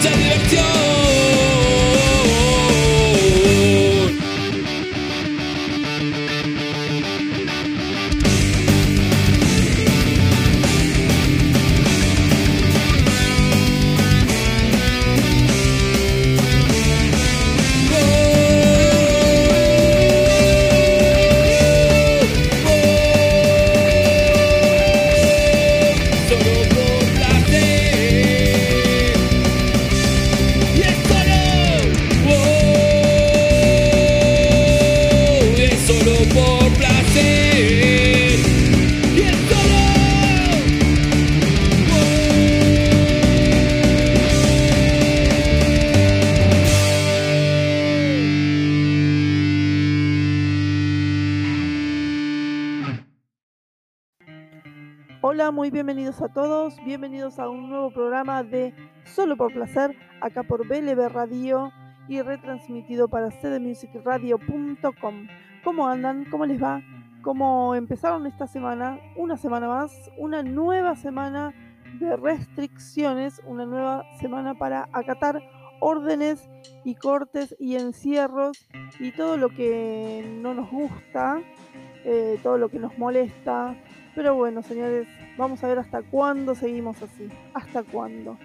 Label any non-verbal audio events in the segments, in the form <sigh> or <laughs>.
mucha diversión. Bienvenidos a un nuevo programa de Solo por Placer, acá por BLB Radio y retransmitido para cdmusicradio.com. ¿Cómo andan? ¿Cómo les va? ¿Cómo empezaron esta semana? Una semana más, una nueva semana de restricciones, una nueva semana para acatar órdenes y cortes y encierros y todo lo que no nos gusta, eh, todo lo que nos molesta, pero bueno, señores, vamos a ver hasta cuándo seguimos así. ¿Hasta cuándo?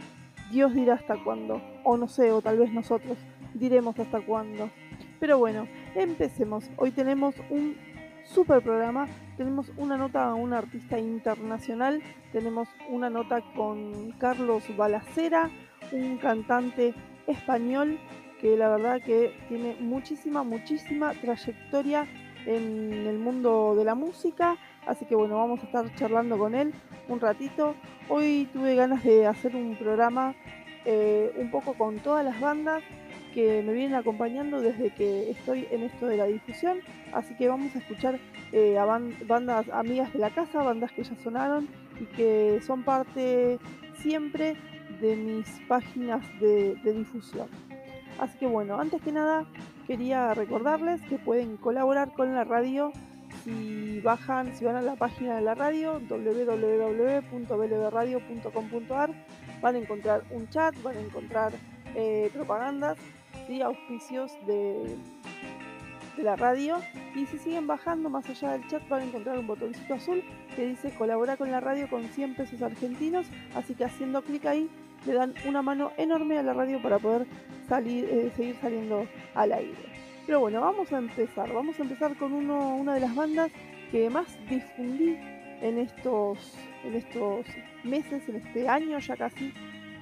Dios dirá hasta cuándo. O no sé, o tal vez nosotros diremos hasta cuándo. Pero bueno, empecemos. Hoy tenemos un super programa. Tenemos una nota a un artista internacional. Tenemos una nota con Carlos Balacera, un cantante español que la verdad que tiene muchísima, muchísima trayectoria en el mundo de la música. Así que bueno, vamos a estar charlando con él un ratito. Hoy tuve ganas de hacer un programa eh, un poco con todas las bandas que me vienen acompañando desde que estoy en esto de la difusión. Así que vamos a escuchar eh, a ban- bandas amigas de la casa, bandas que ya sonaron y que son parte siempre de mis páginas de difusión. Así que bueno, antes que nada quería recordarles que pueden colaborar con la radio si bajan, si van a la página de la radio www.blbradio.com.ar van a encontrar un chat, van a encontrar eh, propagandas y auspicios de, de la radio y si siguen bajando más allá del chat van a encontrar un botoncito azul que dice colabora con la radio con 100 pesos argentinos así que haciendo clic ahí le dan una mano enorme a la radio para poder salir, eh, seguir saliendo al aire. Pero bueno, vamos a empezar. Vamos a empezar con uno, una de las bandas que más difundí en estos, en estos meses, en este año ya casi,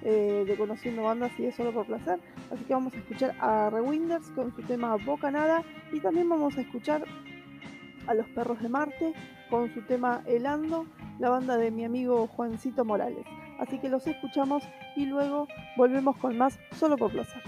eh, de conociendo bandas y es solo por placer. Así que vamos a escuchar a Rewinders con su tema Boca Nada y también vamos a escuchar a Los Perros de Marte con su tema Helando, la banda de mi amigo Juancito Morales. Así que los escuchamos y luego volvemos con más solo por placer.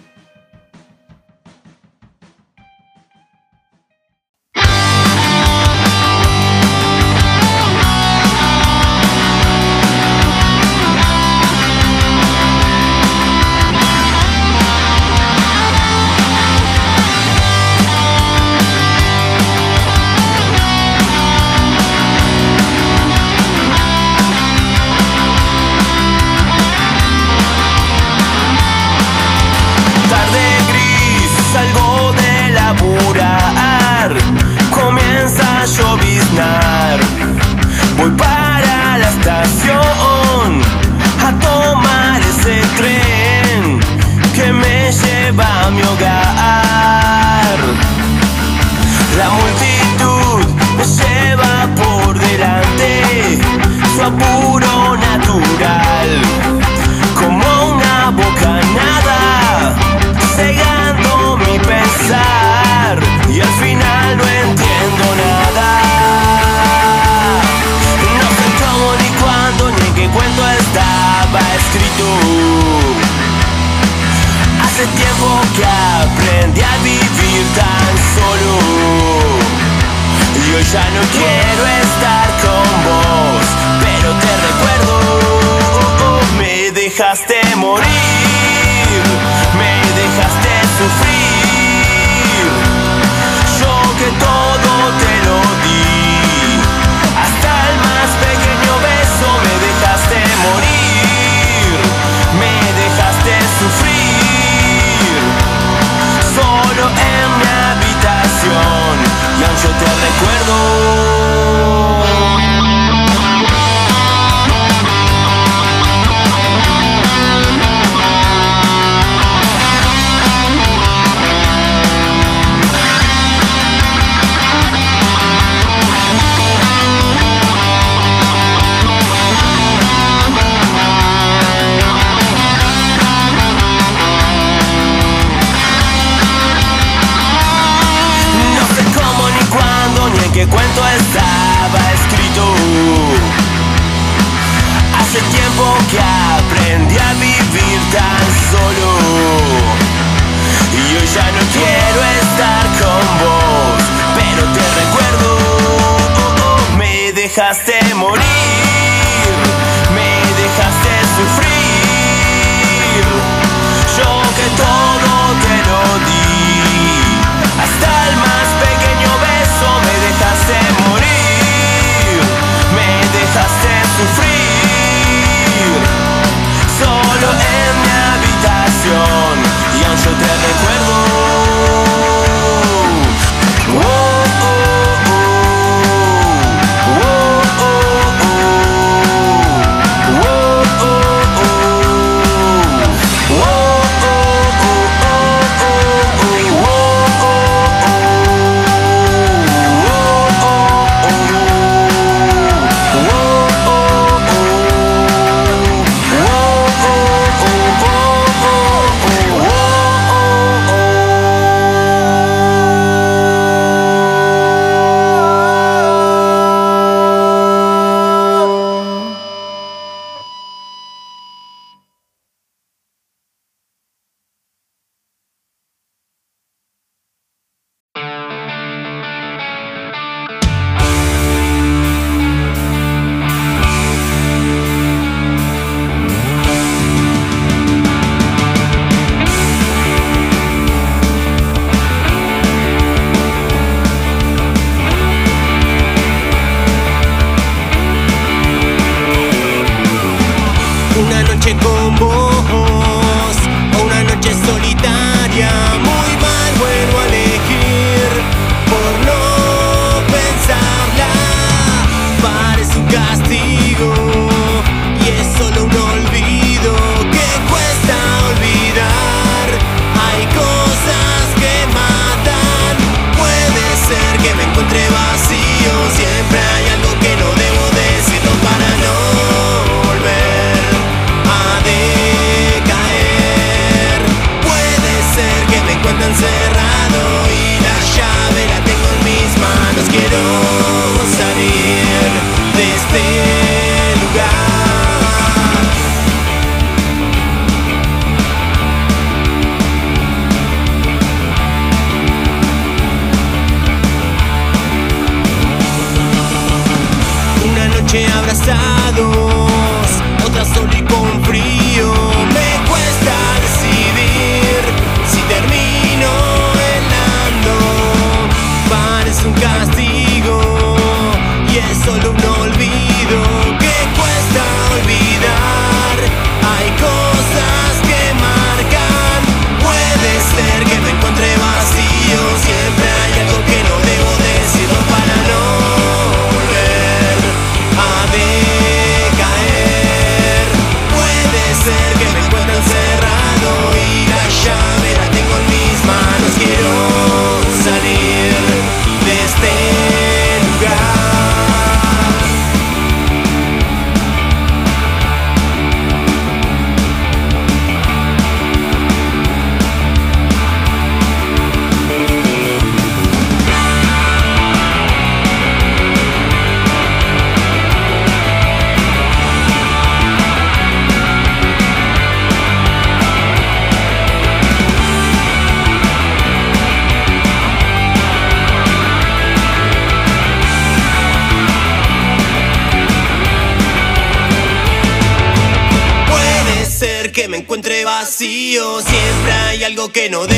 Hay algo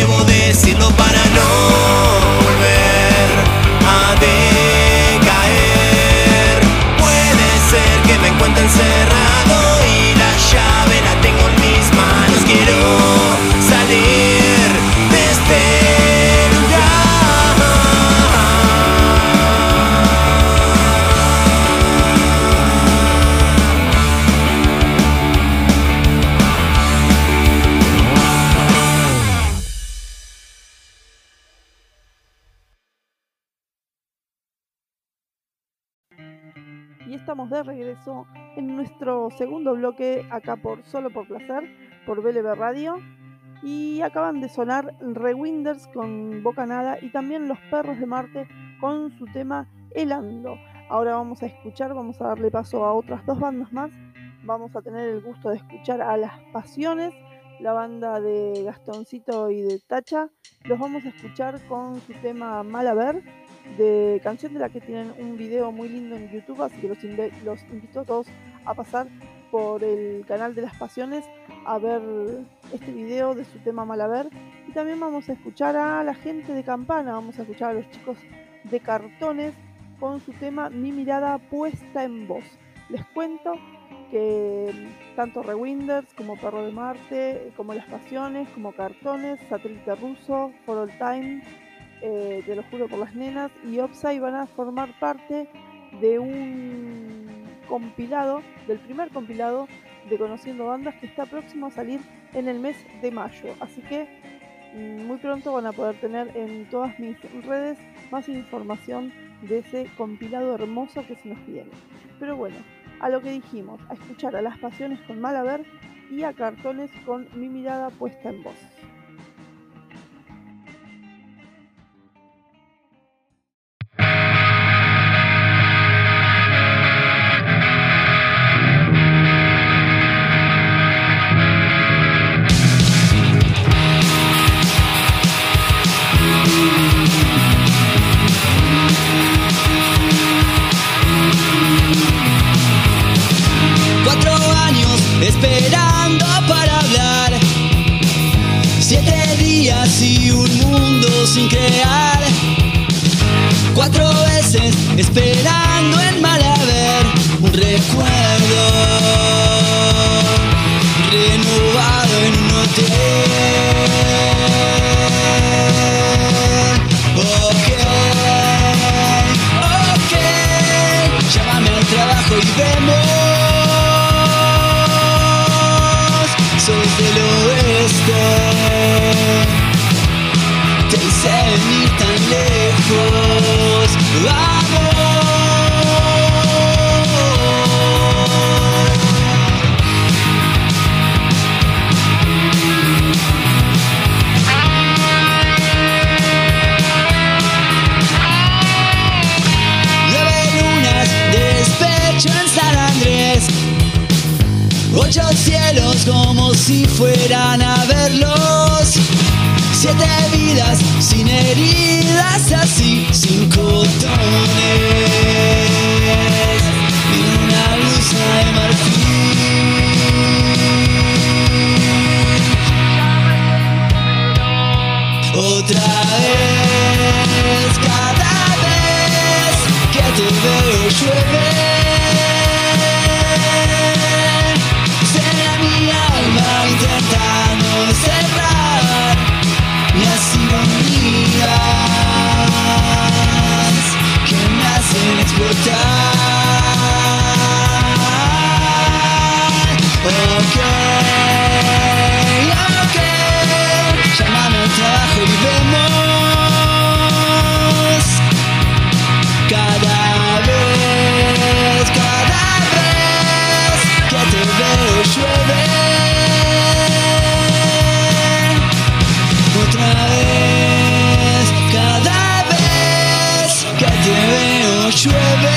segundo bloque acá por Solo por Placer, por BLB Radio. Y acaban de sonar Rewinders con Boca Nada y también Los Perros de Marte con su tema Helando. Ahora vamos a escuchar, vamos a darle paso a otras dos bandas más. Vamos a tener el gusto de escuchar a Las Pasiones, la banda de Gastoncito y de Tacha. Los vamos a escuchar con su tema Malaver de canción de la que tienen un video muy lindo en YouTube, así que los, los invito a todos a pasar por el canal de las pasiones a ver este video de su tema Malaver. Y también vamos a escuchar a la gente de Campana, vamos a escuchar a los chicos de Cartones con su tema Mi mirada puesta en voz. Les cuento que tanto Rewinders como Perro de Marte, como Las Pasiones, como Cartones, Satélite Ruso, For All Time, eh, Te lo juro por las nenas y Opsai van a formar parte de un compilado, del primer compilado de Conociendo Bandas que está próximo a salir en el mes de mayo. Así que mm, muy pronto van a poder tener en todas mis redes más información de ese compilado hermoso que se nos viene. Pero bueno, a lo que dijimos, a escuchar a las pasiones con Malaver y a cartones con mi mirada puesta en voz. Vemos. Sos del oeste, te hice venir tan lejos. Amor. Ocho cielos como si fueran a verlos. Siete vidas sin heridas así, sin cotones. Y una blusa de marfil. Otra vez, cada vez que te veo llueve. Cerrar las ironías que me hacen explotar. Ok, ok, llámame al trabajo y vemos veo llueve. totalmente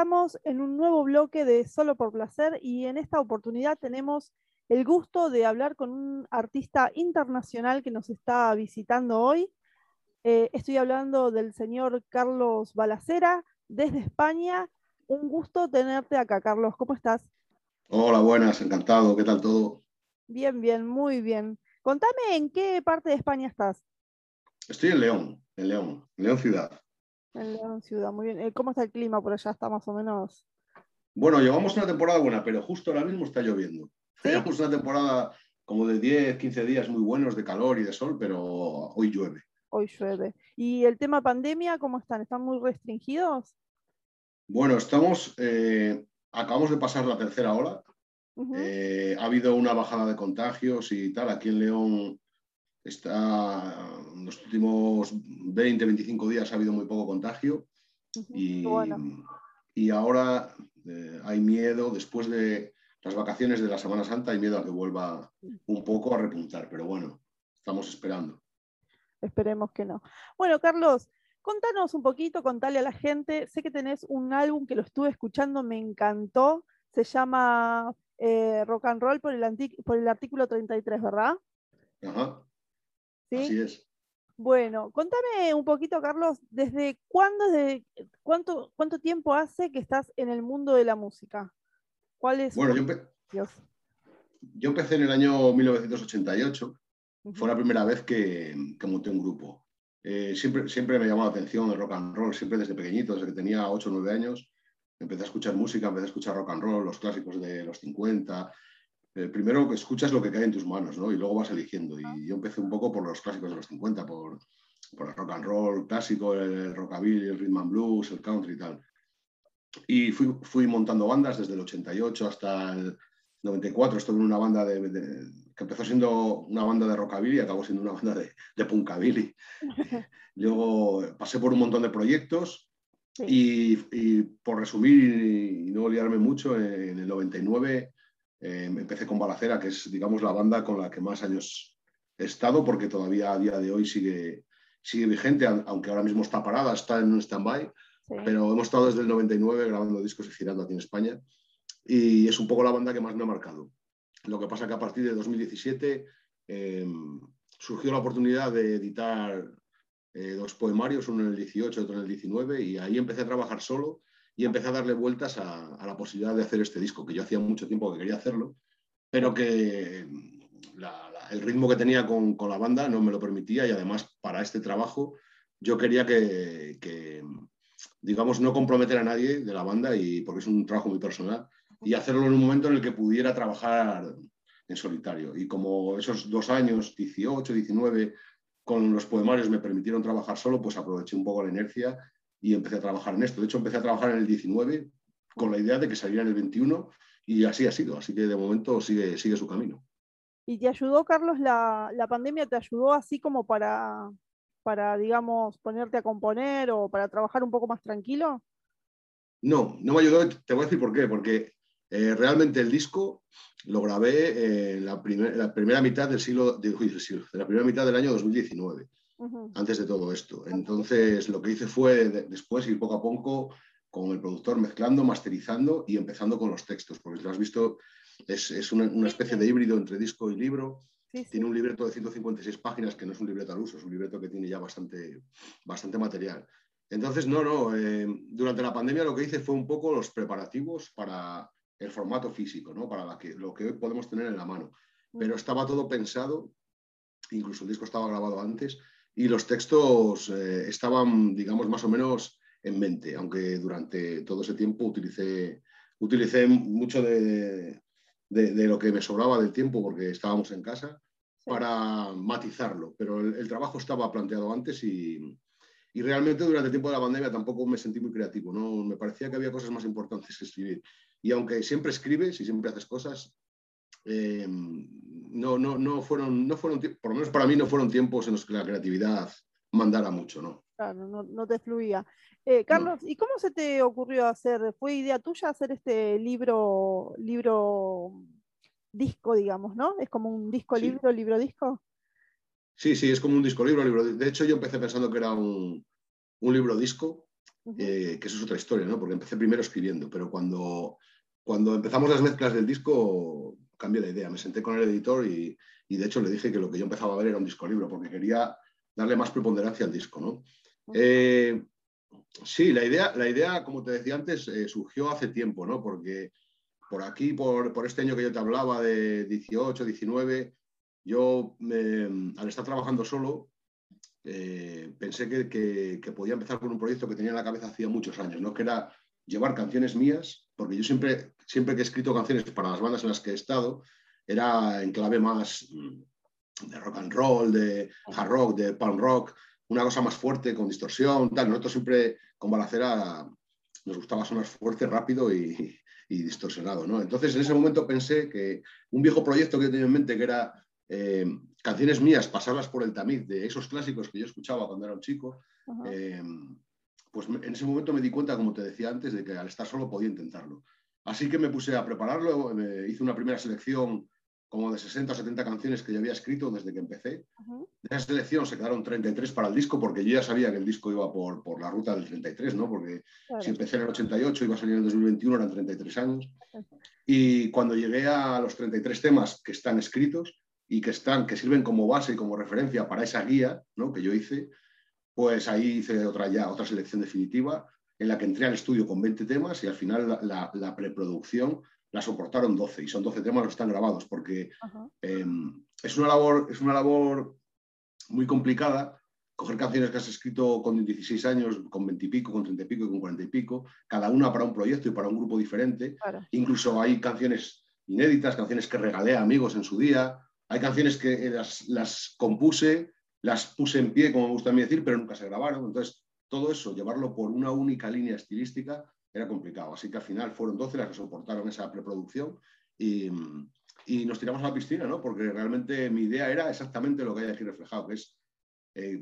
estamos en un nuevo bloque de Solo por Placer y en esta oportunidad tenemos el gusto de hablar con un artista internacional que nos está visitando hoy. Eh, estoy hablando del señor Carlos Balacera desde España. Un gusto tenerte acá, Carlos. ¿Cómo estás? Hola, buenas, encantado. ¿Qué tal todo? Bien, bien, muy bien. Contame en qué parte de España estás. Estoy en León, en León, en León ciudad. En León Ciudad, muy bien. Eh, ¿Cómo está el clima por allá? Está más o menos. Bueno, llevamos una temporada buena, pero justo ahora mismo está lloviendo. ¿Sí? Llevamos una temporada como de 10, 15 días muy buenos de calor y de sol, pero hoy llueve. Hoy llueve. ¿Y el tema pandemia, cómo están? ¿Están muy restringidos? Bueno, estamos, eh, acabamos de pasar la tercera ola. Eh, ha habido una bajada de contagios y tal. Aquí en León está, en los últimos 20, 25 días ha habido muy poco contagio. Y, bueno. y ahora eh, hay miedo, después de las vacaciones de la Semana Santa, hay miedo a que vuelva un poco a repuntar, pero bueno, estamos esperando. Esperemos que no. Bueno, Carlos, contanos un poquito, contale a la gente. Sé que tenés un álbum que lo estuve escuchando, me encantó. Se llama eh, Rock and Roll por el, anti- por el artículo 33, ¿verdad? Ajá, ¿Sí? así es. Bueno, contame un poquito, Carlos, ¿desde cuándo, desde cuánto, cuánto tiempo hace que estás en el mundo de la música? ¿Cuál es? Bueno, yo, empe- Dios. yo empecé en el año 1988, Ujú. fue la primera vez que, que monté un grupo. Eh, siempre, siempre me llamó la atención el rock and roll, siempre desde pequeñito, desde que tenía 8 o 9 años, empecé a escuchar música, empecé a escuchar rock and roll, los clásicos de los 50. Eh, primero que escuchas lo que cae en tus manos, ¿no? Y luego vas eligiendo. Y yo empecé un poco por los clásicos de los 50, por, por el rock and roll clásico, el rockabilly, el rhythm and blues, el country y tal. Y fui, fui montando bandas desde el 88 hasta el 94. Estuve en una banda de, de- que empezó siendo una banda de rockabilly y acabó siendo una banda de, de punkabilly. <laughs> Luego pasé por un montón de proyectos Sí. y, y por resumir y no liarme mucho, en el 99 eh, empecé con Balacera, que es, digamos, la banda con la que más años he estado, porque todavía a día de hoy sigue, sigue vigente, aunque ahora mismo está parada, está en un stand-by, Sí. pero hemos estado desde el 99 grabando discos y girando aquí en España y es un poco la banda que más me ha marcado. Lo que pasa que a partir de 2017 eh, surgió la oportunidad de editar eh, dos poemarios, uno en el 18, otro en el 19, y ahí empecé a trabajar solo y empecé a darle vueltas a, la posibilidad de hacer este disco, que yo hacía mucho tiempo que quería hacerlo, pero que la- el ritmo que tenía con, la banda no me lo permitía y además para este trabajo yo quería que, que, digamos, no comprometer a nadie de la banda, y, porque es un trabajo muy personal, y hacerlo en un momento en el que pudiera trabajar en solitario. Y como esos dos años, 18, 19, con los poemarios me permitieron trabajar solo, pues aproveché un poco la inercia y empecé a trabajar en esto. De hecho, empecé a trabajar en el 19 con la idea de que saliera en el 21 y así ha sido. Así que de momento sigue, sigue su camino. ¿Y te ayudó, Carlos, la, la pandemia te ayudó así como para, para, digamos, ponerte a componer o para trabajar un poco más tranquilo? No, no me ayudó. Te voy a decir por qué. Porque eh, realmente el disco lo grabé eh, en la, primer- la primera mitad del siglo, de, uy, del siglo, de la primera mitad del año 2019. Antes de todo esto. Entonces, lo que hice fue de- después ir poco a poco con el productor mezclando, masterizando y empezando con los textos, porque si lo has visto, es, es una, una especie de híbrido entre disco y libro. Sí, sí. Tiene un libreto de 156 páginas, que no es un libreto al uso, es un libreto que tiene ya bastante, bastante material. Entonces, no, no, eh, durante la pandemia lo que hice fue un poco los preparativos para el formato físico, ¿no? Para la que, lo que hoy podemos tener en la mano. Pero estaba todo pensado, incluso el disco estaba grabado antes, y los textos eh, estaban, digamos, más o menos en mente, aunque durante todo ese tiempo utilicé, utilicé mucho de, de- de lo que me sobraba del tiempo, porque estábamos en casa, para matizarlo. Pero el, el trabajo estaba planteado antes y, y realmente durante el tiempo de la pandemia tampoco me sentí muy creativo. ¿no? Me parecía que había cosas más importantes que escribir. Y aunque siempre escribes y siempre haces cosas, eh, no, no, no, fueron, no fueron, por lo menos para mí, no fueron tiempos en los que la creatividad mandara mucho. ¿no? Claro, no, no te fluía. Eh, Carlos, ¿y cómo se te ocurrió hacer? ¿Fue idea tuya hacer este libro, libro disco, digamos, ¿no? Es como un disco Sí. libro, libro disco. Sí, sí, es como un disco libro. libro. De hecho, yo empecé pensando que era un, un libro disco, eh, que eso es otra historia, ¿no? Porque empecé primero escribiendo, pero cuando, cuando empezamos las mezclas del disco, cambié la idea. Me senté con el editor y, y, de hecho le dije que lo que yo empezaba a ver era un disco libro, porque quería darle más preponderancia al disco, ¿no? Eh, sí, la idea, la idea, como te decía antes, eh, surgió hace tiempo, ¿no? Porque por aquí, por, por este año que yo te hablaba de 18, 19, yo me- al estar trabajando solo, eh, pensé que, que- que podía empezar con un proyecto que tenía en la cabeza hacía muchos años, ¿no? que era llevar canciones mías, porque yo siempre, siempre que he escrito canciones para las bandas en las que he estado, era en clave más mm, de rock and roll, de hard rock, de punk rock, una cosa más fuerte, con distorsión, tal. Nosotros siempre con Balacera nos gustaba sonar fuerte, rápido y, y distorsionado. ¿no? Entonces, en ese momento pensé que un viejo proyecto que yo tenía en mente, que era eh, canciones mías, pasarlas por el tamiz de esos clásicos que yo escuchaba cuando era un chico, eh, pues en ese momento me di cuenta, como te decía antes, de que al estar solo podía intentarlo. Así que me puse a prepararlo, me hice una primera selección como de 60 o 70 canciones que yo había escrito desde que empecé. De esa selección se quedaron 33 para el disco, porque yo ya sabía que el disco iba por, por la ruta del 33, ¿no? Porque Claro. si empecé en el 88, iba a salir en el 2021, eran 33 años. Y cuando llegué a los 33 temas que están escritos y que, están, que sirven como base y como referencia para esa guía ¿no? que yo hice, pues ahí hice otra, ya, otra selección definitiva en la que entré al estudio con 20 temas y al final la, la- la preproducción la soportaron 12 y son 12 temas los que están grabados porque eh, es, una labor, es una labor muy complicada coger canciones que has escrito con 16 años, con 20 y pico, con 30 y pico y con 40 y pico, cada una para un proyecto y para un grupo diferente. Claro. Incluso hay canciones inéditas, canciones que regalé a amigos en su día. Hay canciones que eh, las, las compuse, las puse en pie, como me gusta a mí decir, pero nunca se grabaron. Entonces, todo eso, llevarlo por una única línea estilística, era complicado. Así que al final fueron 12 las que soportaron esa preproducción y, y nos tiramos a la piscina, ¿no? Porque realmente mi idea era exactamente lo que hay aquí reflejado, que es eh,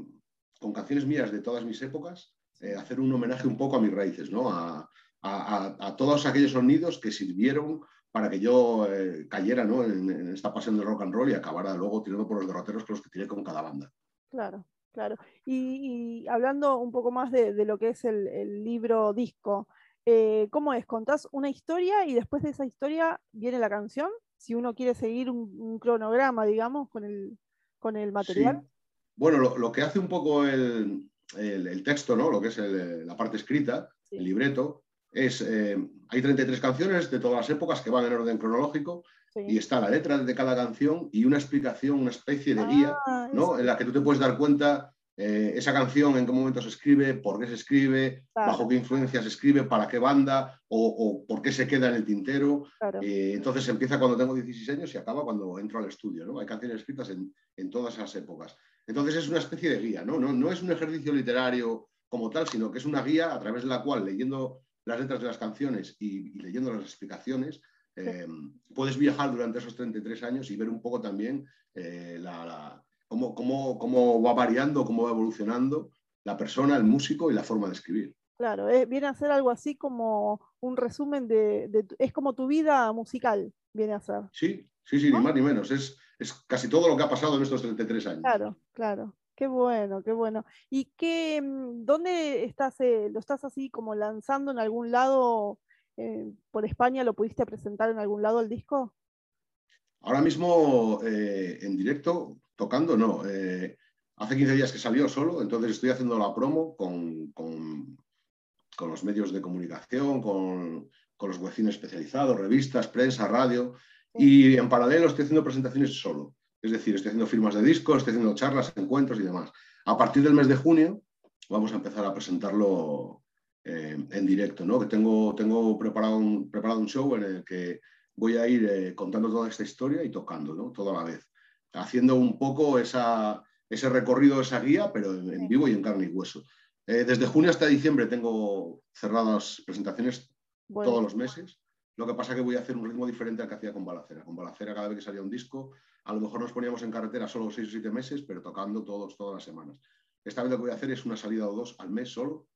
con canciones mías de todas mis épocas, eh, hacer un homenaje un poco a mis raíces, ¿no? A, a- todos aquellos sonidos que sirvieron para que yo eh, cayera ¿no? en, en esta pasión del rock and roll y acabara luego tirando por los derroteros con los que tiré con cada banda. Claro, claro. Y, y hablando un poco más de, de lo que es el, el libro disco, eh, ¿cómo es? ¿Contás una historia y después de esa historia viene la canción? Si uno quiere seguir un, un cronograma, digamos, con el, con el material. Sí. Bueno, lo, lo que hace un poco el, el- el texto, ¿no? lo que es el- la parte escrita, Sí. el libreto, es, eh, hay 33 canciones de todas las épocas que van en orden cronológico Sí. y está la letra de cada canción y una explicación, una especie de guía Ah, ¿no? en la que tú te puedes dar cuenta eh, esa canción, en qué momento se escribe, por qué se escribe, Claro. bajo qué influencia se escribe, para qué banda o, o por qué se queda en el tintero. claro. Eh, entonces empieza cuando tengo 16 años y acaba cuando entro al estudio. ¿no? Hay canciones escritas en, en todas esas épocas. Entonces es una especie de guía, ¿no? No, no es un ejercicio literario como tal, sino que es una guía a través de la cual, leyendo las letras de las canciones y, y leyendo las explicaciones, eh, puedes viajar durante esos 33 años y ver un poco también eh, la- la- cómo, cómo- cómo va variando, cómo va evolucionando la persona, el músico y la forma de escribir. Claro, eh, viene a ser algo así como un resumen de, de es como tu vida musical, viene a ser. Sí, sí, sí, ¿No? ni más ni menos. Es, es casi todo lo que ha pasado en estos 33 años. Claro, claro. Qué bueno, qué bueno. ¿Y qué, mm, dónde estás, eh, lo estás así como lanzando en algún lado eh, por España? ¿Lo pudiste presentar en algún lado el disco? Ahora mismo eh, en directo, tocando, no. Eh, hace 15 días que salió solo, entonces estoy haciendo la promo con, con, los medios de comunicación, con, con los vecinos especializados, revistas, prensa, radio, y en paralelo estoy haciendo presentaciones solo. Es decir, estoy haciendo firmas de discos, estoy haciendo charlas, encuentros y demás. A partir del mes de junio vamos a empezar a presentarlo eh, en directo, ¿no? Que tengo, tengo preparado, un, preparado un show en el que voy a ir eh, contando toda esta historia y tocando, ¿no? Toda la vez. Haciendo un poco esa, ese recorrido, esa guía, pero en, en vivo y en carne y hueso. Eh, desde junio hasta diciembre tengo cerradas presentaciones Bueno, todos los meses. Lo que pasa es que voy a hacer un ritmo diferente al que hacía con Balacera. Con Balacera, cada vez que salía un disco, a lo mejor nos poníamos en carretera solo seis o siete meses, pero tocando todos, todas las semanas. Esta vez lo que voy a hacer es una salida o dos al mes solo,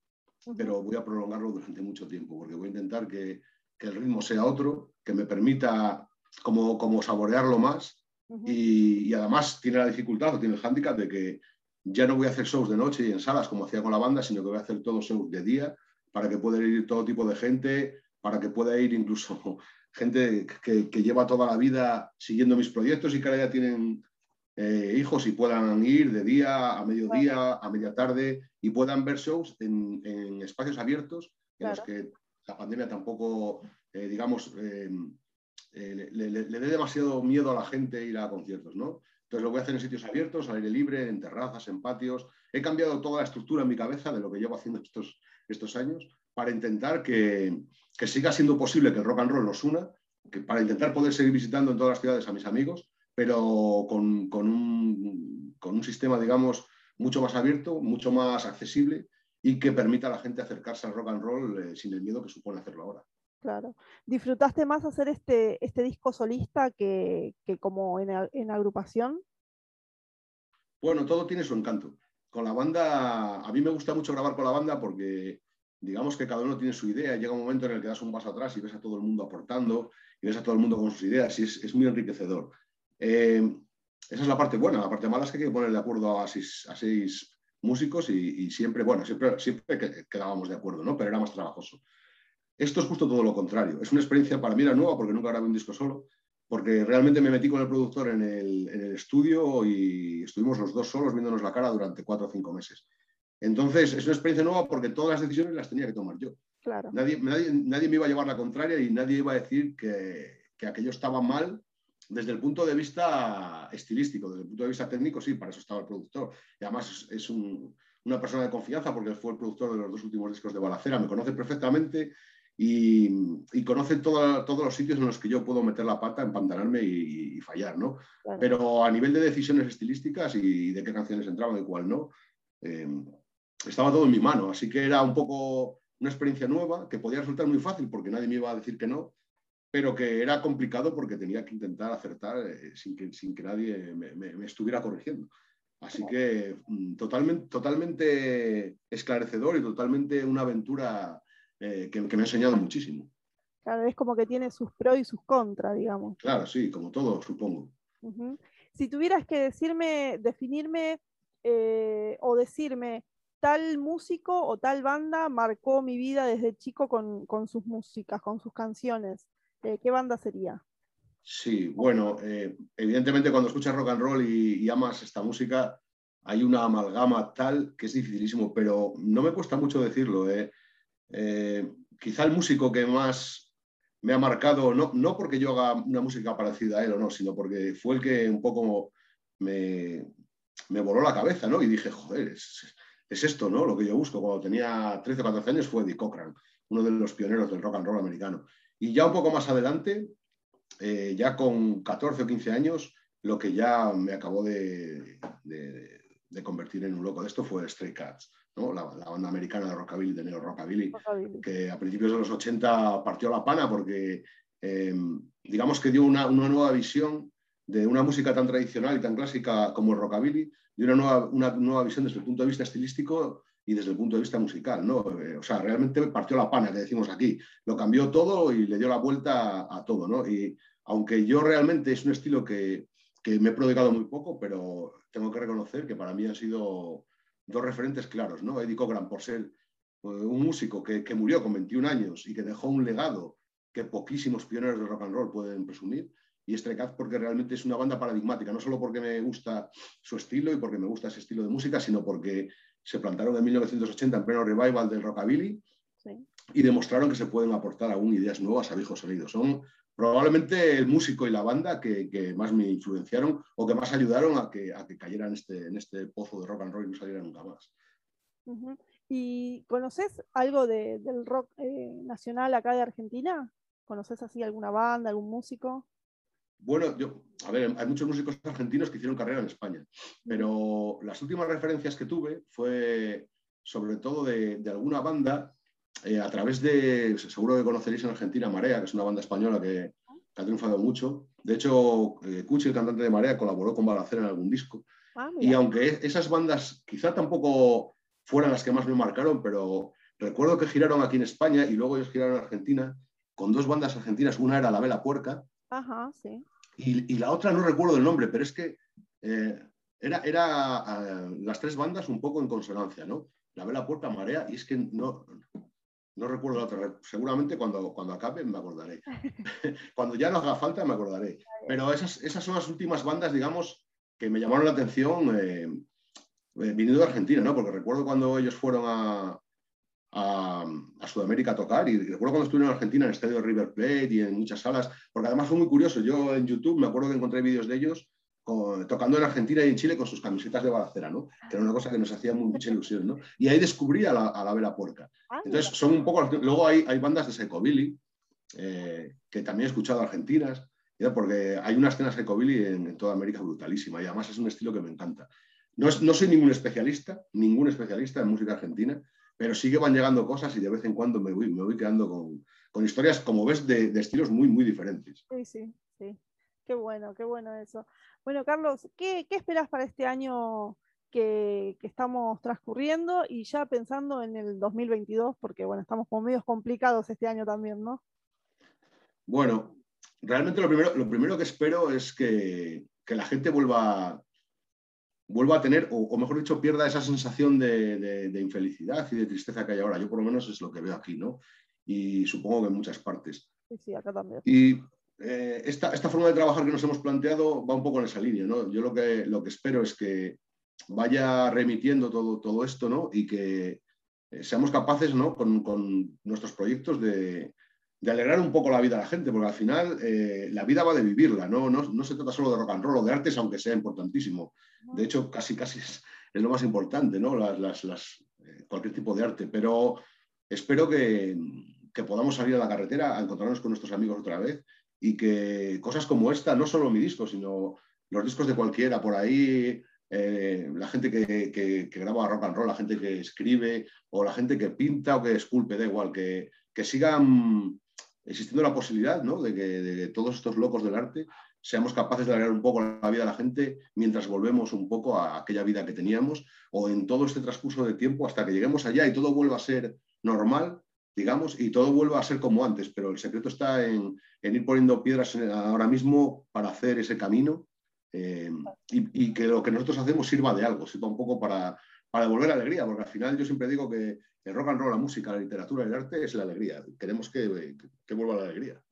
pero voy a prolongarlo durante mucho tiempo, porque voy a intentar que, que el ritmo sea otro, que me permita como, como saborearlo más y además tiene la dificultad o tiene el hándicap de que ya no voy a hacer shows de noche y en salas como hacía con la banda, sino que voy a hacer todos shows de día para que pueda ir todo tipo de gente, para que pueda ir incluso <laughs> gente que, que lleva toda la vida siguiendo mis proyectos y que ahora ya tienen eh, hijos y puedan ir de día a mediodía, a media tarde y puedan ver shows en, en espacios abiertos en los que la pandemia tampoco, eh, digamos, eh, eh, le, le- le dé demasiado miedo a la gente ir a conciertos, ¿no? Entonces lo voy a hacer en sitios abiertos, al aire libre, en terrazas, en patios. He cambiado toda la estructura en mi cabeza de lo que llevo haciendo estos, estos años para intentar que, que siga siendo posible que el rock and roll nos una, que para intentar poder seguir visitando en todas las ciudades a mis amigos, pero con, con un, con un sistema, digamos, mucho más abierto, mucho más accesible y que permita a la gente acercarse al rock and roll eh, sin el miedo que supone hacerlo ahora. Claro. ¿Disfrutaste más hacer este, este disco solista que, que como en, agrupación? Bueno, todo tiene su encanto. Con la banda, a mí me gusta mucho grabar con la banda porque digamos que cada uno tiene su idea. Llega un momento en el que das un paso atrás y ves a todo el mundo aportando y ves a todo el mundo con sus ideas y es, es muy enriquecedor. Eh, esa es la parte buena. La parte mala es que hay que poner de acuerdo a seis, a seis músicos y, y siempre, bueno, siempre, siempre que- quedábamos de acuerdo, ¿no? Pero era más trabajoso. Esto es justo todo lo contrario. Es una experiencia para mí era nueva porque nunca grabé un disco solo, porque realmente me metí con el productor en el, en el estudio y estuvimos los dos solos viéndonos la cara durante cuatro o cinco meses. Entonces, es una experiencia nueva porque todas las decisiones las tenía que tomar yo. Claro. Nadie, nadie, nadie me iba a llevar la contraria y nadie iba a decir que, que aquello estaba mal desde el punto de vista estilístico, desde el punto de vista técnico, sí, para eso estaba el productor. Y además es, es un- una persona de confianza porque fue el productor de los dos últimos discos de Balacera, me conoce perfectamente y, y conoce toda- todos los sitios en los que yo puedo meter la pata, empantanarme y, y fallar, ¿no? Claro. Pero a nivel de decisiones estilísticas y de qué canciones entraban y cuál no, eh, estaba todo en mi mano. Así que era un poco una experiencia nueva que podía resultar muy fácil porque nadie me iba a decir que no, pero que era complicado porque tenía que intentar acertar eh, sin, que, sin que nadie me, me- me estuviera corrigiendo. Así que mm, totalmente, totalmente esclarecedor y totalmente una aventura eh, que, que me ha enseñado muchísimo. Claro, es como que tiene sus pros y sus contras, digamos. Claro, sí, como todo, supongo. Ujú. Si tuvieras que decirme, definirme eh, o decirme tal músico o tal banda marcó mi vida desde chico con, con sus músicas, con sus canciones, eh, ¿qué banda sería? Sí, bueno, eh, evidentemente cuando escuchas rock and roll y, amas esta música, hay una amalgama tal que es dificilísimo, pero no me cuesta mucho decirlo. eh. Eh, quizá el músico que más me ha marcado, no, no porque yo haga una música parecida a él o no, sino porque fue el que un poco me, me voló la cabeza, ¿no? Y dije, joder, es, es esto, ¿no? Lo que yo busco. Cuando tenía 13 o 14 años fue Eddie Cochran, uno de los pioneros del rock and roll americano. Y ya un poco más adelante, eh, ya con 14 o 15 años, lo que ya me acabó de, de- de convertir en un loco de esto fue Stray Cats, ¿no? la, la banda americana de rockabilly, de neo rockabilly, Rockabilly. que a principios de los 80 partió la pana porque, eh, digamos que dio una, una nueva visión de una música tan tradicional y tan clásica como el rockabilly, de una nueva, una nueva visión desde el punto de vista estilístico y desde el punto de vista musical, ¿no? Eh, o sea, realmente partió la pana, que decimos aquí. Lo cambió todo y le dio la vuelta a, todo, ¿no? Y aunque yo realmente es un estilo que, que me he prodigado muy poco, pero tengo que reconocer que para mí han sido dos referentes claros, ¿no? Eddie Cochran, por ser eh, un músico que, que murió con 21 años y que dejó un legado que poquísimos pioneros del rock and roll pueden presumir, y Stray Cats porque realmente es una banda paradigmática, no solo porque me gusta su estilo y porque me gusta ese estilo de música, sino porque se plantaron en 1980 en pleno revival del rockabilly Sí. y demostraron que se pueden aportar aún ideas nuevas a viejos sonidos. Son probablemente el músico y la banda que, que más me influenciaron o que más ayudaron a que, a que cayera en este, en este pozo de rock and roll y no saliera nunca más. ¿Y conoces algo de- del rock eh, nacional acá de Argentina? ¿Conoces así alguna banda, algún músico? Bueno, yo, a ver, hay muchos músicos argentinos que hicieron carrera en España, pero las últimas referencias que tuve fue sobre todo de, de alguna banda eh, a través de, seguro que conoceréis en Argentina, Marea, que es una banda española que, que ha triunfado mucho. De hecho, eh, Cuchi, el cantante de Marea, colaboró con Balacera en algún disco. Ah, Y aunque esas bandas quizá tampoco fueran las que más me marcaron, pero recuerdo que giraron aquí en España y luego ellos giraron en Argentina con dos bandas argentinas. Una era La Vela Puerca Ajá, sí. y, y la otra no recuerdo el nombre, pero es que eh, era, era eh, las tres bandas un poco en consonancia, ¿no? La Vela Puerca, Marea, y es que no, no recuerdo la otra. Seguramente cuando, cuando acabe me acordaré. <laughs> cuando ya no haga falta me acordaré. Pero esas, esas son las últimas bandas, digamos, que me llamaron la atención eh, eh, viniendo de Argentina, ¿no? Porque recuerdo cuando ellos fueron a, a, a Sudamérica a tocar y recuerdo cuando estuvieron en Argentina en el estadio River Plate y en muchas salas, porque además fue muy curioso. Yo en YouTube me acuerdo que encontré vídeos de ellos con- tocando en Argentina y en Chile con sus camisetas de balacera, ¿no? Que era una cosa que nos hacía mucha ilusión, ¿no? Y ahí descubrí a la, a la Vela Puerca. Ah, Entonces, son un poco. Luego hay, hay bandas de Psychobilly, eh, que también he escuchado argentinas, ya, porque hay una escena Psychobilly en, en toda América brutalísima y además es un estilo que me encanta. No, es- no soy ningún especialista, ningún especialista en música argentina, pero sí que van llegando cosas y de vez en cuando me voy, me voy quedando con, con historias, como ves, de, de estilos muy, muy diferentes. Sí, sí, sí. Qué bueno, qué bueno eso. Bueno, Carlos, ¿qué, qué esperas para este año que, que estamos transcurriendo y ya pensando en el 2022? Porque, bueno, estamos como medios complicados este año también, ¿no? Bueno, realmente lo primero, lo primero que espero es que, que la gente vuelva, vuelva a tener, o, o mejor dicho, pierda esa sensación de, de- de infelicidad y de tristeza que hay ahora. Yo por lo menos es lo que veo aquí, ¿no? Y supongo que en muchas partes. Sí, sí, acá también. Y eh, esta, esta forma de trabajar que nos hemos planteado va un poco en esa línea, ¿no? Yo lo que, lo que espero es que vaya remitiendo todo, todo esto, ¿no? Y que eh, seamos capaces, ¿no? Con, con nuestros proyectos de, de alegrar un poco la vida a la gente, porque al final eh, la vida va de vivirla, ¿no? No, no se trata solo de rock and roll o de artes, aunque sea importantísimo. De hecho, casi, casi es, es lo más importante, ¿no? Las, las- las, eh, cualquier tipo de arte. Pero espero que, que podamos salir a la carretera a encontrarnos con nuestros amigos otra vez y que cosas como esta, no solo mi disco, sino los discos de cualquiera por ahí, eh, la gente que, que- que graba rock and roll, la gente que escribe o la gente que pinta o que esculpe, da igual, que, que sigan existiendo la posibilidad ¿no? de que todos estos locos del arte seamos capaces de alegrar un poco la vida de la gente mientras volvemos un poco a aquella vida que teníamos o en todo este transcurso de tiempo hasta que lleguemos allá y todo vuelva a ser normal, digamos, y todo vuelva a ser como antes. Pero el secreto está en, en ir poniendo piedras ahora mismo para hacer ese camino eh, y, y que lo que nosotros hacemos sirva de algo, sirva un poco para, para devolver alegría, porque al final yo siempre digo que el rock and roll, la música, la literatura, el arte es la alegría. Queremos que, que vuelva la alegría.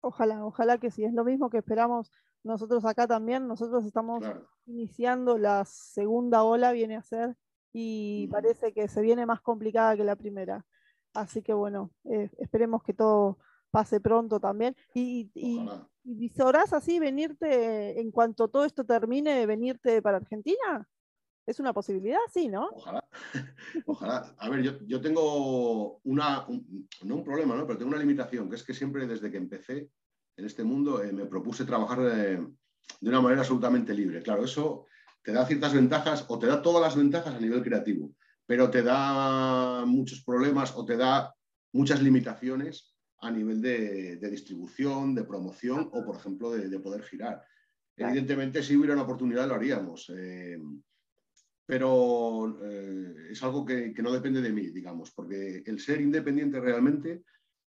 Ojalá, ojalá que sí. Es lo mismo que esperamos nosotros acá también. Nosotros estamos Claro. iniciando la segunda ola, viene a ser, y parece que se viene más complicada que la primera. Así que bueno, eh, esperemos que todo pase pronto también. Y, y, Ojalá. y visorás así venirte, en cuanto todo esto termine, venirte para Argentina? ¿Es una posibilidad? Sí, ¿no? Ojalá. <laughs> Ojalá. A ver, yo, yo tengo una, un- no un problema, ¿no? pero tengo una limitación, que es que siempre desde que empecé en este mundo eh, me propuse trabajar eh, de una manera absolutamente libre. Claro, eso te da ciertas ventajas o te da todas las ventajas a nivel creativo, pero te da muchos problemas o te da muchas limitaciones a nivel de, de distribución, de promoción o, por ejemplo, de, de poder girar. Claro. Evidentemente, si hubiera una oportunidad, lo haríamos. eh, pero eh, es algo que, que no depende de mí, digamos, porque el ser independiente realmente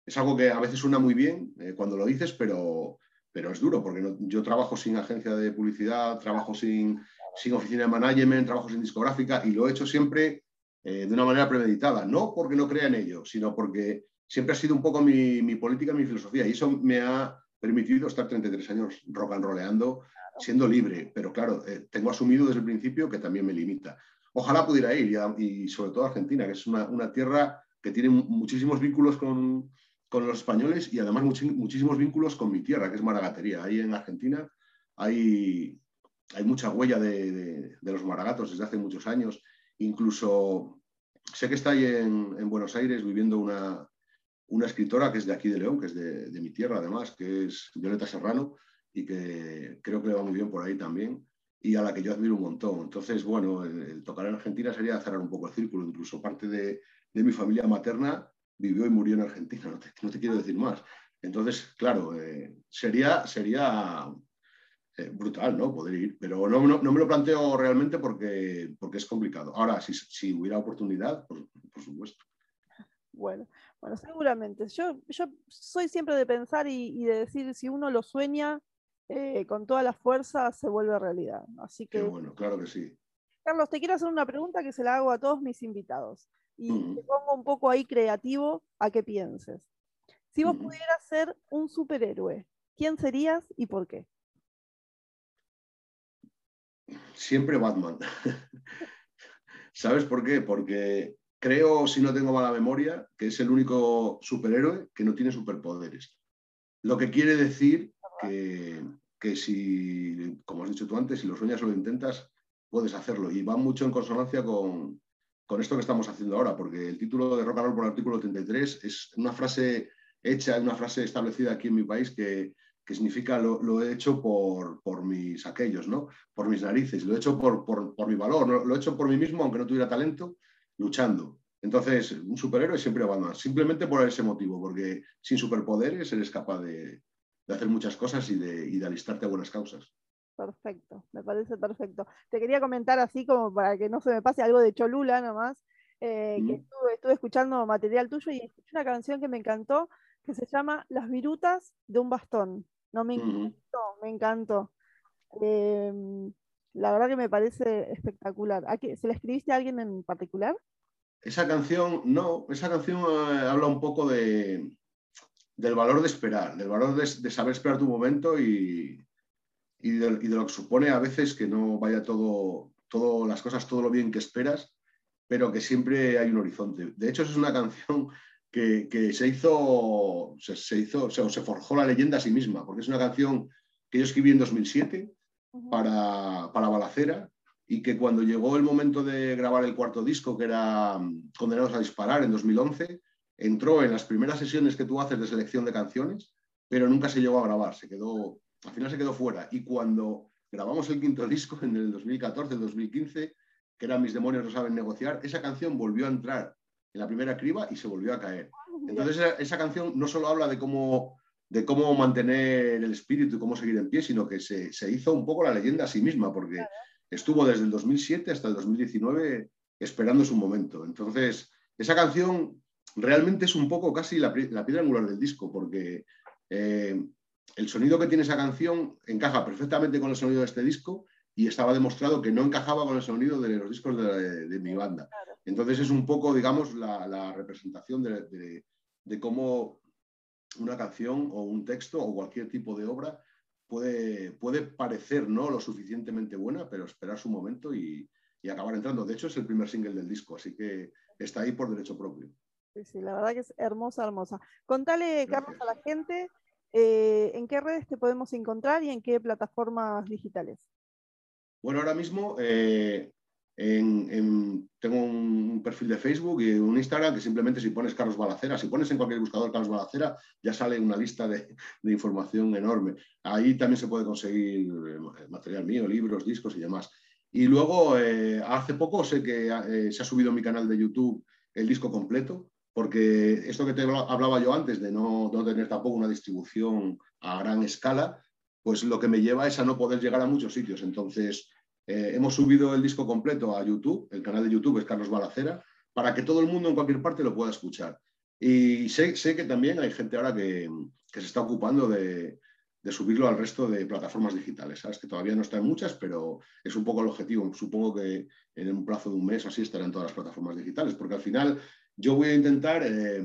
es algo que a veces suena muy bien eh, cuando lo dices, pero, pero es duro, porque yo trabajo sin agencia de publicidad, trabajo sin, sin oficina de management, trabajo sin discográfica y lo he hecho siempre eh, de una manera premeditada, no porque no crea en ello, sino porque siempre ha sido un poco mi, mi política, mi filosofía y eso me ha permitido estar 33 años rock and rollando, siendo libre, pero claro, eh, tengo asumido desde el principio que también me limita. Ojalá pudiera ir, y, sobre todo Argentina, que es una, tierra que tiene muchísimos vínculos con, los españoles y además muchísimos vínculos con mi tierra, que es Maragatería. Ahí en Argentina hay, hay mucha huella de, los maragatos desde hace muchos años. Incluso sé que está ahí en, Buenos Aires viviendo una, una, escritora que es de aquí de León, que es de, mi tierra además, que es Violeta Serrano, y que creo que le va muy bien por ahí también, y a la que yo admiro un montón. Entonces, bueno, el, tocar en Argentina sería cerrar un poco el círculo. Incluso parte de, mi familia materna vivió y murió en Argentina, no te, quiero decir más. Entonces, claro, eh, sería, sería eh, brutal, ¿no? Poder ir, pero no, no, me lo planteo realmente porque, porque es complicado. Ahora, si, si hubiera oportunidad, por, supuesto. Bueno, bueno, seguramente. Yo, yo soy siempre de pensar y, de decir, si uno lo sueña eh, con toda la fuerza, se vuelve realidad. Así que. bueno, claro que sí. Carlos, te quiero hacer una pregunta que se la hago a todos mis invitados. Y te pongo un poco ahí creativo a que pienses. Si vos pudieras ser un superhéroe, ¿quién serías y por qué? siempre Batman. <laughs> ¿Sabes por qué? Porque creo, si no tengo mala memoria, que es el único superhéroe que no tiene superpoderes. Lo que quiere decir que, si, como has dicho tú antes, si lo sueñas o lo intentas, puedes hacerlo. Y va mucho en consonancia con, con esto que estamos haciendo ahora, porque el título de Rock por artículo 33 es una frase hecha, una frase establecida aquí en mi país que, que significa lo, he hecho por, por, mis aquellos, ¿no? Por mis narices, lo he hecho por, por, mi valor, lo he hecho por mí mismo, aunque no tuviera talento, luchando. Entonces, un superhéroe siempre va más, simplemente por ese motivo, porque sin superpoderes eres capaz de, hacer muchas cosas y de, y de, alistarte a buenas causas. Perfecto, me parece perfecto. Te quería comentar así como para que no se me pase algo de Cholula nomás, eh, que estuve, estuve escuchando material tuyo y escuché una canción que me encantó que se llama Las virutas de un bastón. No, me encantó, me encantó. Em, la verdad que me parece espectacular. ¿Se la escribiste a alguien en particular? Esa canción, no, esa canción eh, habla un poco de, del valor de esperar, del valor de, saber esperar tu momento y, y, de, lo que supone a veces que no vaya todo, todo, las cosas todo lo bien que esperas, pero que siempre hay un horizonte. De hecho, es una canción que, se hizo, se, hizo, se forjó la leyenda a sí misma, porque es una canción que yo escribí en 2007 para, para Balacera y que cuando llegó el momento de grabar el cuarto disco, que era mm, Condenados a Disparar en 2011, entró en las primeras sesiones que tú haces de selección de canciones, pero nunca se llegó a grabar, se quedó, al final se quedó fuera. Y cuando grabamos el quinto <laughs> disco en el 2014, 2015, que era Mis demonios no saben negociar, esa canción volvió a entrar en la primera criba y se volvió a caer. Entonces esa, canción no solo habla de cómo, de cómo mantener el espíritu y cómo seguir en pie, sino que se, hizo un poco la leyenda a sí misma, porque estuvo desde el 2007 hasta el 2019 esperando su momento. Entonces, esa canción realmente es un poco casi la, piedra angular del disco, porque eh, el sonido que tiene esa canción encaja perfectamente con el sonido de este disco y estaba demostrado que no encajaba con el sonido de los discos de, mi banda. Entonces es un poco, digamos, la, representación de, cómo una canción o un texto o cualquier tipo de obra puede, puede parecer no lo suficientemente buena, pero esperar su momento y, acabar entrando. De hecho, es el primer single del disco, así que está ahí por derecho propio. Sí, sí, la verdad que es hermosa, hermosa. Contale, Carlos, a la gente eh, en qué redes te podemos encontrar y en qué plataformas digitales. Bueno, ahora mismo eh, tengo un perfil de Facebook y un Instagram que simplemente si pones Carlos Balacera, si pones en cualquier buscador Carlos Balacera, ya sale una lista de, información enorme. Ahí también se puede conseguir eh, material mío, libros, discos y demás. Y luego, eh, hace poco sé que se ha subido en mi canal de YouTube el disco completo, porque esto que te hablaba yo antes de no, no tener tampoco una distribución a gran escala, pues lo que me lleva es a no poder llegar a muchos sitios. Entonces, eh, hemos subido el disco completo a YouTube, el canal de YouTube es Carlos Balacera, para que todo el mundo en cualquier parte lo pueda escuchar. Y sé, sé que también hay gente ahora que, se está ocupando de, subirlo al resto de plataformas digitales. Sabes que todavía no está en muchas, pero es un poco el objetivo. Supongo que en un plazo de un mes así estará en todas las plataformas digitales, porque al final yo voy a intentar eh,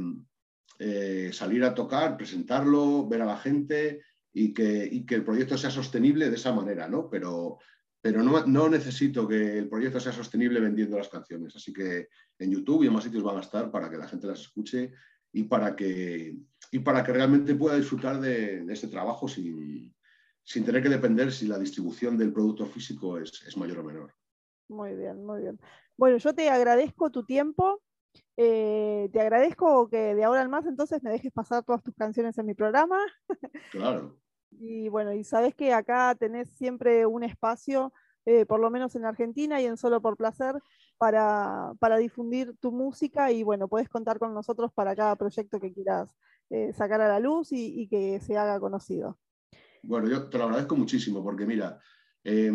eh, salir a tocar, presentarlo, ver a la gente y que, el proyecto sea sostenible de esa manera, ¿no? Pero, no, necesito que el proyecto sea sostenible vendiendo las canciones. Así que en YouTube y en más sitios van a estar para que la gente las escuche y para que, realmente pueda disfrutar de, este trabajo sin, tener que depender si la distribución del producto físico es, mayor o menor. Muy bien, muy bien. Bueno, yo te agradezco tu tiempo. Eh, te agradezco que de ahora en más entonces me dejes pasar todas tus canciones en mi programa. Claro. Y bueno, y sabes que acá tenés siempre un espacio, eh, por lo menos en Argentina y en Solo por Placer, para, para, difundir tu música y bueno, puedes contar con nosotros para cada proyecto que quieras eh, sacar a la luz y, y, que se haga conocido. Bueno, yo te lo agradezco muchísimo porque mira, eh,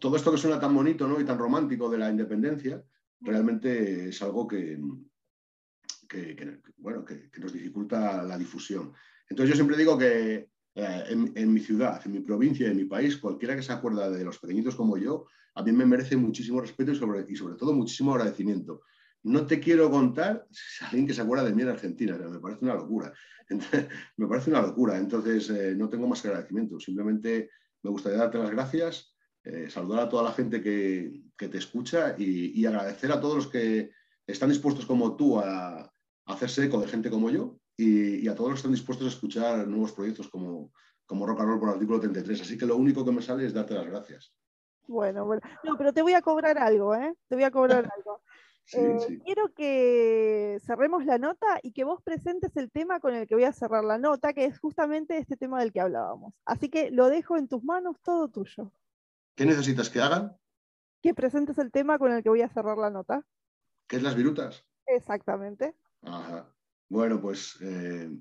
todo esto que suena tan bonito ¿no? y tan romántico de la independencia, realmente es algo que, bueno, que, nos dificulta la difusión. Entonces yo siempre digo que eh, en, mi ciudad, en mi provincia, en mi país, cualquiera que se acuerda de los pequeñitos como yo, a mí me merece muchísimo respeto y sobre, todo muchísimo agradecimiento. No te quiero contar si alguien que se acuerda de mí en Argentina, me parece una locura. <laughs> Me parece una locura, entonces eh, no tengo más agradecimiento. Simplemente me gustaría darte las gracias, eh, saludar a toda la gente que, que te escucha y, y, agradecer a todos los que están dispuestos como tú a, a hacerse eco de gente como yo y, y, a todos los que están dispuestos a escuchar nuevos proyectos como, como Rock and Roll por artículo 33. Así que lo único que me sale es darte las gracias. Bueno, bueno. No, pero te voy a cobrar algo, ¿eh? Te voy a cobrar <laughs> algo. Sí, eh, sí. Quiero que cerremos la nota y que vos presentes el tema con el que voy a cerrar la nota, que es justamente este tema del que hablábamos. Así que lo dejo en tus manos, todo tuyo. ¿Qué necesitas que hagan? Que presentes el tema con el que voy a cerrar la nota. ¿Qué es las virutas? Exactamente. Ajá. Bueno, pues eh,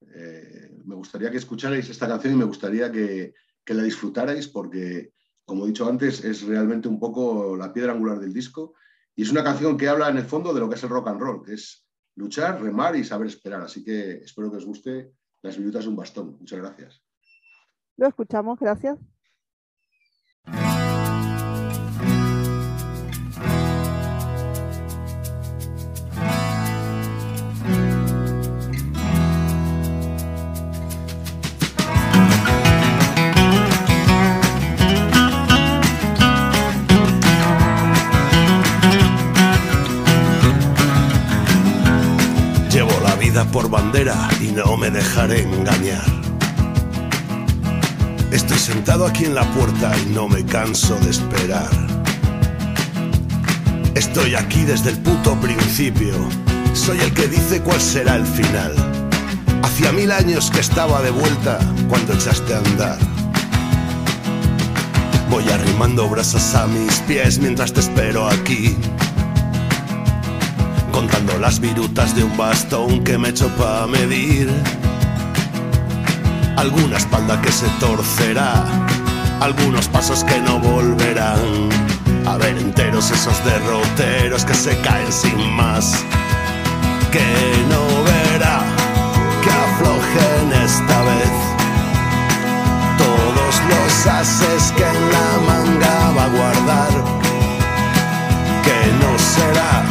eh, me gustaría que escucharais esta canción y me gustaría que, que, la disfrutarais porque, como he dicho antes, es realmente un poco la piedra angular del disco y es una canción que habla en el fondo de lo que es el rock and roll, que es luchar, remar y saber esperar. Así que espero que os guste Las virutas de un bastón. Muchas gracias. Lo escuchamos, gracias. Por bandera y no me dejaré engañar. Sentado aquí en la puerta y no me canso de esperar. Estoy aquí desde el puto principio. Soy el que dice cuál será el final. Hacía mil años que estaba de vuelta cuando echaste a andar. Voy arrimando brasas a mis pies mientras te espero aquí contando las virutas de un bastón que me echo pa' medir. Alguna espalda que se torcerá, algunos pasos que no volverán. A ver enteros esos derroteros que se caen sin más. Que no verá que aflojen esta vez todos los ases que en la manga va a guardar. Que no será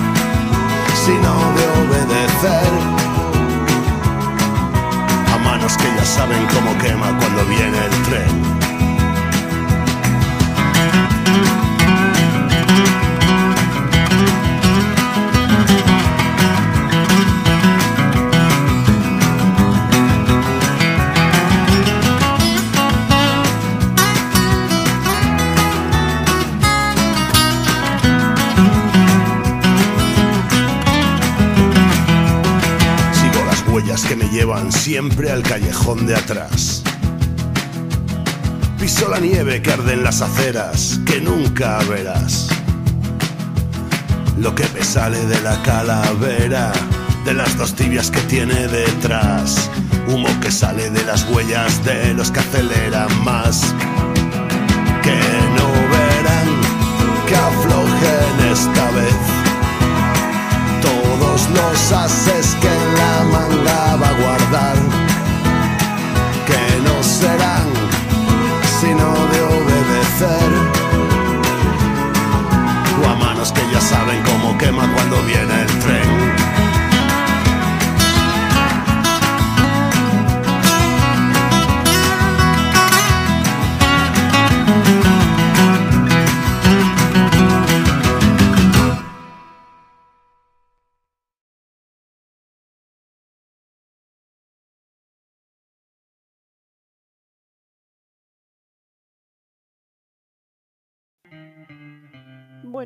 sino de obedecer que ya saben cómo quema cuando viene el tren. Que me llevan siempre al callejón de atrás. Piso la nieve que arde en las aceras, que nunca verás. Lo que me sale de la calavera, de las dos tibias que tiene detrás. Humo que sale de las huellas de los que aceleran más. Que no verán, que aflojen esta vez los haces que la manga va a guardar, que no serán sino de obedecer, o a manos que ya saben cómo quema cuando viene el tren.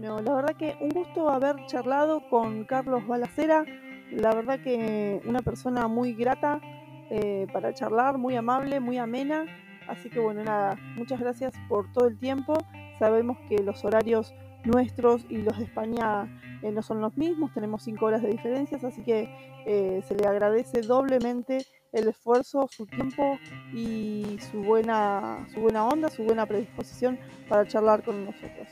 Bueno, la verdad que un gusto haber charlado con Carlos Balacera. La verdad que una persona muy grata eh, para charlar, muy amable, muy amena. Así que bueno, nada, muchas gracias por todo el tiempo. Sabemos que los horarios nuestros y los de España eh, no son los mismos, tenemos cinco horas de diferencias, así que eh, se le agradece doblemente el esfuerzo, su tiempo y su buena, su buena onda, su buena predisposición para charlar con nosotros.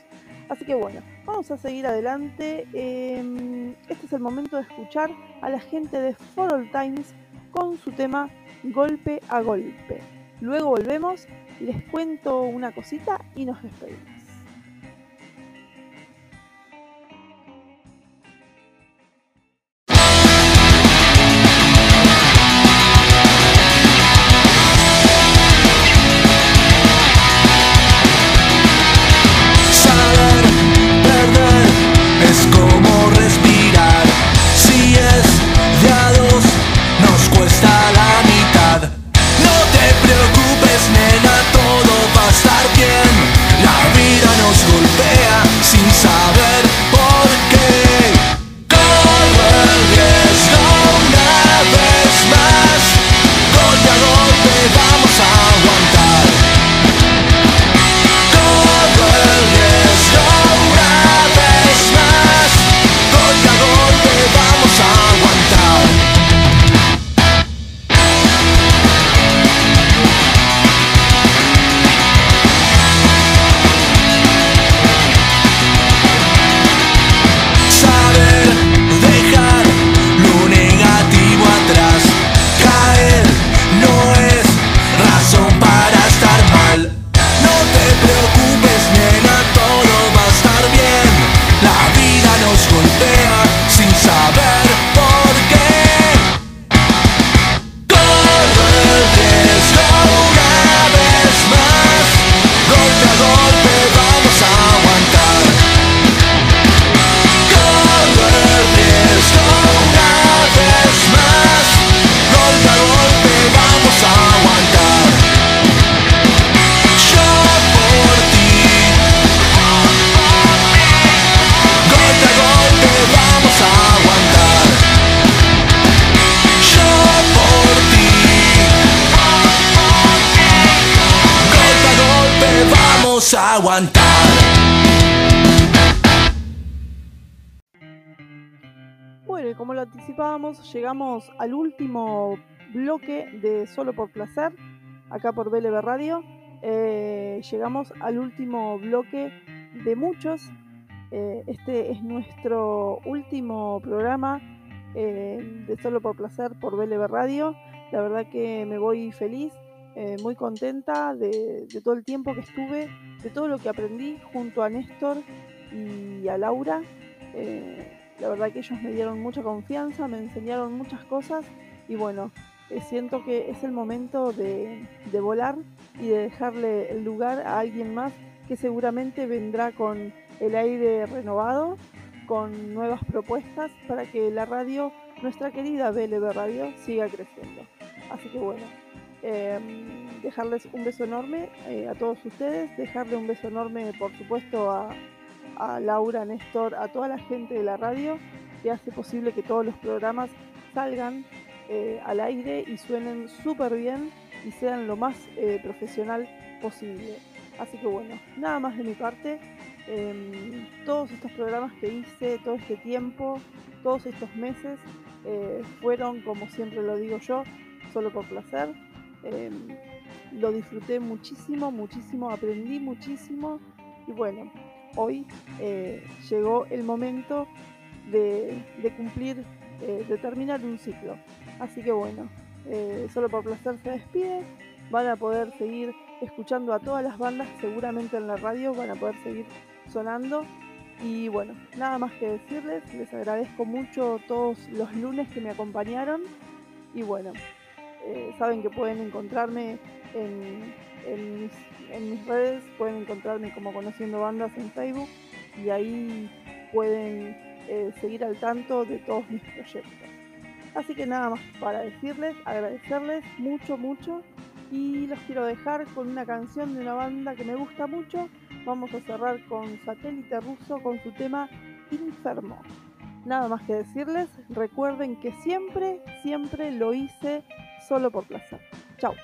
Así que bueno, vamos a seguir adelante. Em, este es el momento de escuchar a la gente de For All Times con su tema Golpe a Golpe. Luego volvemos les cuento una cosita y nos despedimos. Bueno, y como lo anticipábamos, llegamos al último bloque de Solo por Placer, acá por BLB Radio. Eh, llegamos al último bloque de muchos. Eh, este es nuestro último programa eh, de Solo por Placer por BLB Radio. La verdad que me voy feliz, eh, muy contenta de, todo el tiempo que estuve, de todo lo que aprendí junto a Néstor y a Laura. Eh, la verdad que ellos me dieron mucha confianza, me enseñaron muchas cosas y bueno, eh, siento que es el momento de, de volar y de dejarle el lugar a alguien más que seguramente vendrá con el aire renovado, con nuevas propuestas para que la radio, nuestra querida BLB Radio, siga creciendo. Así que bueno, em, dejarles un beso enorme eh, a todos ustedes, dejarle un beso enorme por supuesto a, a Laura, Néstor, a toda la gente de la radio que hace posible que todos los programas salgan eh, al aire y suenen súper bien y sean lo más eh, profesional posible. Así que bueno, nada más de mi parte. Em, todos estos programas que hice, todo este tiempo, todos estos meses, eh, fueron, como siempre lo digo yo, solo por placer. Em, lo disfruté muchísimo, muchísimo, aprendí muchísimo y bueno, hoy eh, llegó el momento de, de cumplir, eh, de terminar un ciclo. Así que bueno, eh, solo por placer se despide. Van a poder seguir escuchando a todas las bandas, seguramente en la radio van a poder seguir sonando. Y bueno, nada más que decirles, les agradezco mucho todos los lunes que me acompañaron. Y bueno, eh, saben que pueden encontrarme en, en mis, redes, pueden encontrarme como Conociendo Bandas en Facebook y ahí pueden eh, seguir al tanto de todos mis proyectos. Así que nada más para decirles, agradecerles mucho, mucho Y los quiero dejar con una canción de una banda que me gusta mucho. Vamos a cerrar con Satélite Ruso con su tema Infermo. Nada más que decirles, recuerden que siempre, siempre lo hice solo por placer. Chao.